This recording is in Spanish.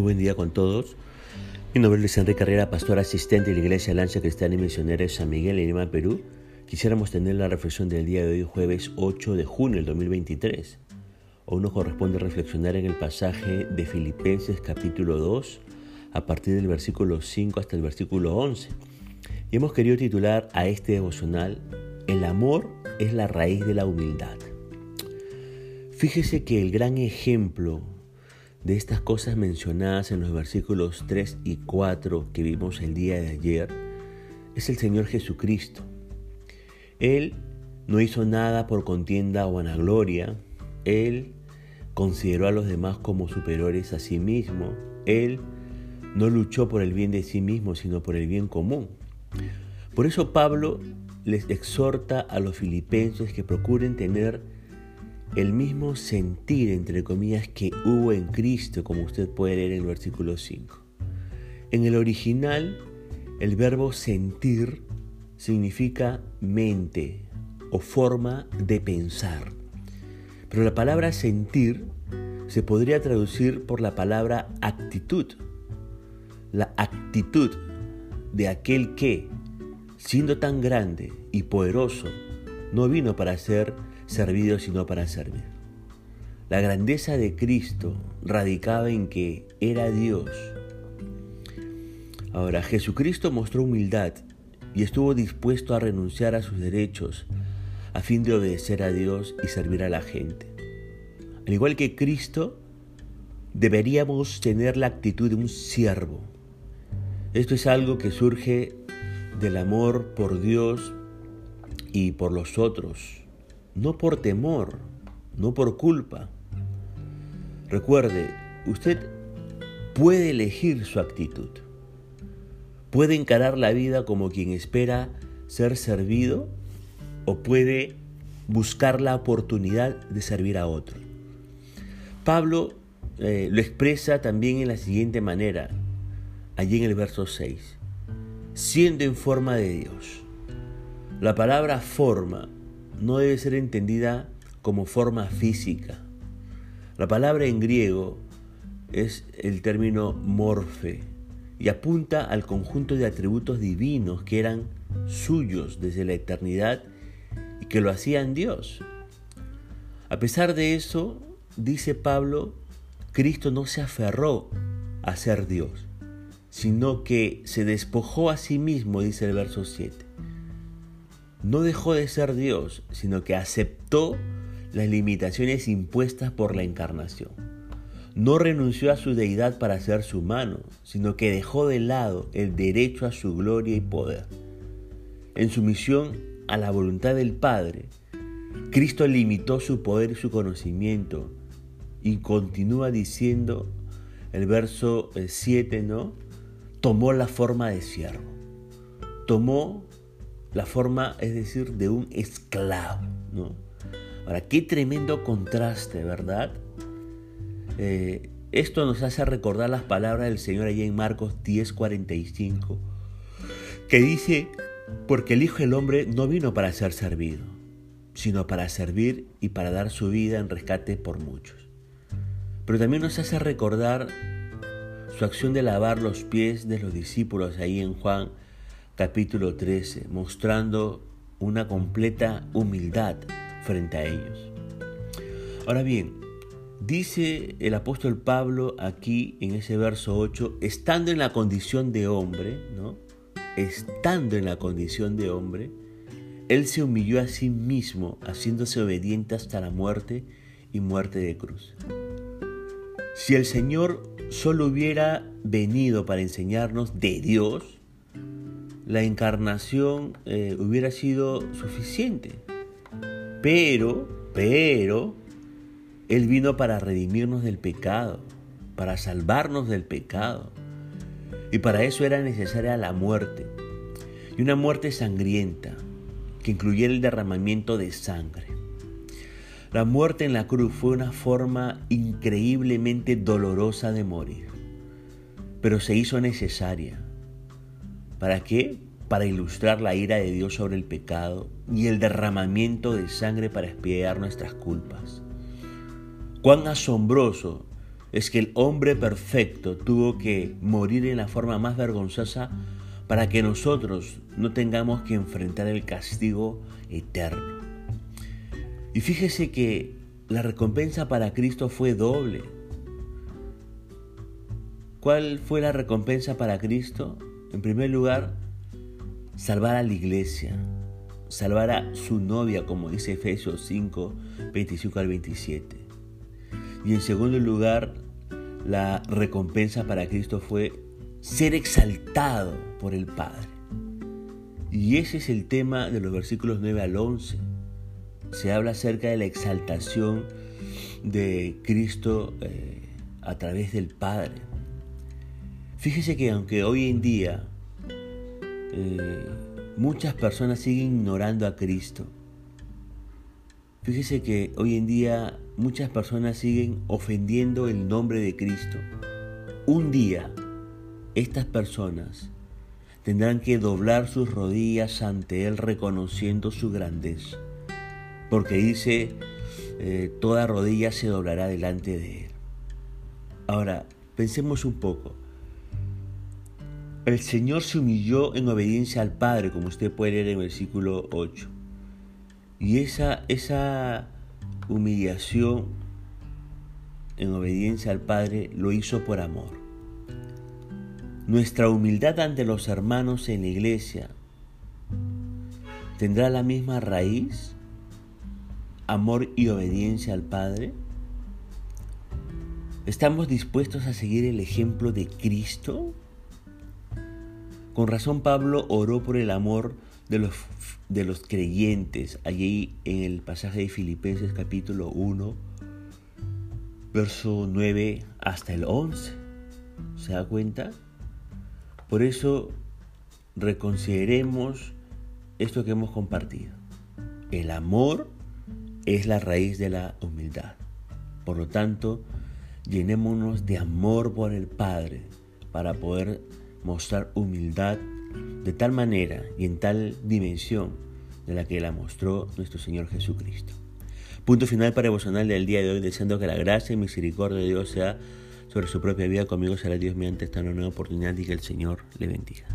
Buen día con todos. Mi nombre es Enrique Carrera, pastor asistente de la Iglesia Lanza Cristiana y Misionera de San Miguel en Lima, Perú. Quisiéramos tener la reflexión del día de hoy, jueves 8 de junio del 2023. Hoy nos corresponde reflexionar en el pasaje de Filipenses capítulo 2, a partir del versículo 5 hasta el versículo 11. Y hemos querido titular a este devocional, El amor es la raíz de la humildad. Fíjese que el gran ejemplo de estas cosas mencionadas en los versículos 3 y 4 que vimos el día de ayer es el Señor Jesucristo. Él no hizo nada por contienda o vanagloria. Él consideró a los demás como superiores a sí mismo. Él no luchó por el bien de sí mismo, sino por el bien común. Por eso Pablo les exhorta a los filipenses que procuren tener el mismo sentir, entre comillas, que hubo en Cristo, como usted puede leer en el versículo 5. En el original, el verbo sentir significa mente o forma de pensar. Pero la palabra sentir se podría traducir por la palabra actitud. La actitud de aquel que, siendo tan grande y poderoso, no vino para ser servido sino para servir. La grandeza de Cristo radicaba en que era Dios. Ahora, Jesucristo mostró humildad y estuvo dispuesto a renunciar a sus derechos a fin de obedecer a Dios y servir a la gente. Al igual que Cristo, deberíamos tener la actitud de un siervo. Esto es algo que surge del amor por Dios y por los otros no por temor, no por culpa. Recuerde, usted puede elegir su actitud. Puede encarar la vida como quien espera ser servido o puede buscar la oportunidad de servir a otro. Pablo eh, lo expresa también en la siguiente manera, allí en el verso 6, siendo en forma de Dios. La palabra forma no debe ser entendida como forma física. La palabra en griego es el término morfe y apunta al conjunto de atributos divinos que eran suyos desde la eternidad y que lo hacían Dios. A pesar de eso, dice Pablo, Cristo no se aferró a ser Dios, sino que se despojó a sí mismo, dice el verso 7 no dejó de ser Dios, sino que aceptó las limitaciones impuestas por la encarnación. No renunció a su deidad para ser humano, sino que dejó de lado el derecho a su gloria y poder. En su misión a la voluntad del Padre, Cristo limitó su poder y su conocimiento y continúa diciendo el verso 7, eh, ¿no? Tomó la forma de siervo. Tomó la forma, es decir, de un esclavo. ¿no? Ahora, qué tremendo contraste, ¿verdad? Eh, esto nos hace recordar las palabras del Señor allá en Marcos 10:45, que dice, porque el Hijo del Hombre no vino para ser servido, sino para servir y para dar su vida en rescate por muchos. Pero también nos hace recordar su acción de lavar los pies de los discípulos ahí en Juan capítulo 13, mostrando una completa humildad frente a ellos. Ahora bien, dice el apóstol Pablo aquí en ese verso 8, estando en la condición de hombre, ¿no? Estando en la condición de hombre, él se humilló a sí mismo, haciéndose obediente hasta la muerte y muerte de cruz. Si el Señor solo hubiera venido para enseñarnos de Dios, la encarnación eh, hubiera sido suficiente. Pero, pero, Él vino para redimirnos del pecado, para salvarnos del pecado. Y para eso era necesaria la muerte. Y una muerte sangrienta, que incluyera el derramamiento de sangre. La muerte en la cruz fue una forma increíblemente dolorosa de morir, pero se hizo necesaria ¿Para qué? Para ilustrar la ira de Dios sobre el pecado y el derramamiento de sangre para expiar nuestras culpas. Cuán asombroso es que el hombre perfecto tuvo que morir en la forma más vergonzosa para que nosotros no tengamos que enfrentar el castigo eterno. Y fíjese que la recompensa para Cristo fue doble. ¿Cuál fue la recompensa para Cristo? En primer lugar, salvar a la iglesia, salvar a su novia, como dice Efesios 5, 25 al 27. Y en segundo lugar, la recompensa para Cristo fue ser exaltado por el Padre. Y ese es el tema de los versículos 9 al 11. Se habla acerca de la exaltación de Cristo eh, a través del Padre. Fíjese que aunque hoy en día eh, muchas personas siguen ignorando a Cristo, Fíjese que hoy en día muchas personas siguen ofendiendo el nombre de Cristo. Un día estas personas tendrán que doblar sus rodillas ante Él reconociendo su grandeza. Porque dice, eh, toda rodilla se doblará delante de Él. Ahora, pensemos un poco. El Señor se humilló en obediencia al Padre, como usted puede leer en el versículo 8. Y esa, esa humillación en obediencia al Padre lo hizo por amor. Nuestra humildad ante los hermanos en la iglesia tendrá la misma raíz, amor y obediencia al Padre. ¿Estamos dispuestos a seguir el ejemplo de Cristo? Con razón Pablo oró por el amor de los, de los creyentes, allí en el pasaje de Filipenses capítulo 1, verso 9 hasta el 11. ¿Se da cuenta? Por eso reconsideremos esto que hemos compartido. El amor es la raíz de la humildad. Por lo tanto, llenémonos de amor por el Padre para poder mostrar humildad de tal manera y en tal dimensión de la que la mostró nuestro Señor Jesucristo. Punto final para devocional del día de hoy, deseando que la gracia y misericordia de Dios sea sobre su propia vida. Conmigo será Dios mediante esta nueva oportunidad y que el Señor le bendiga.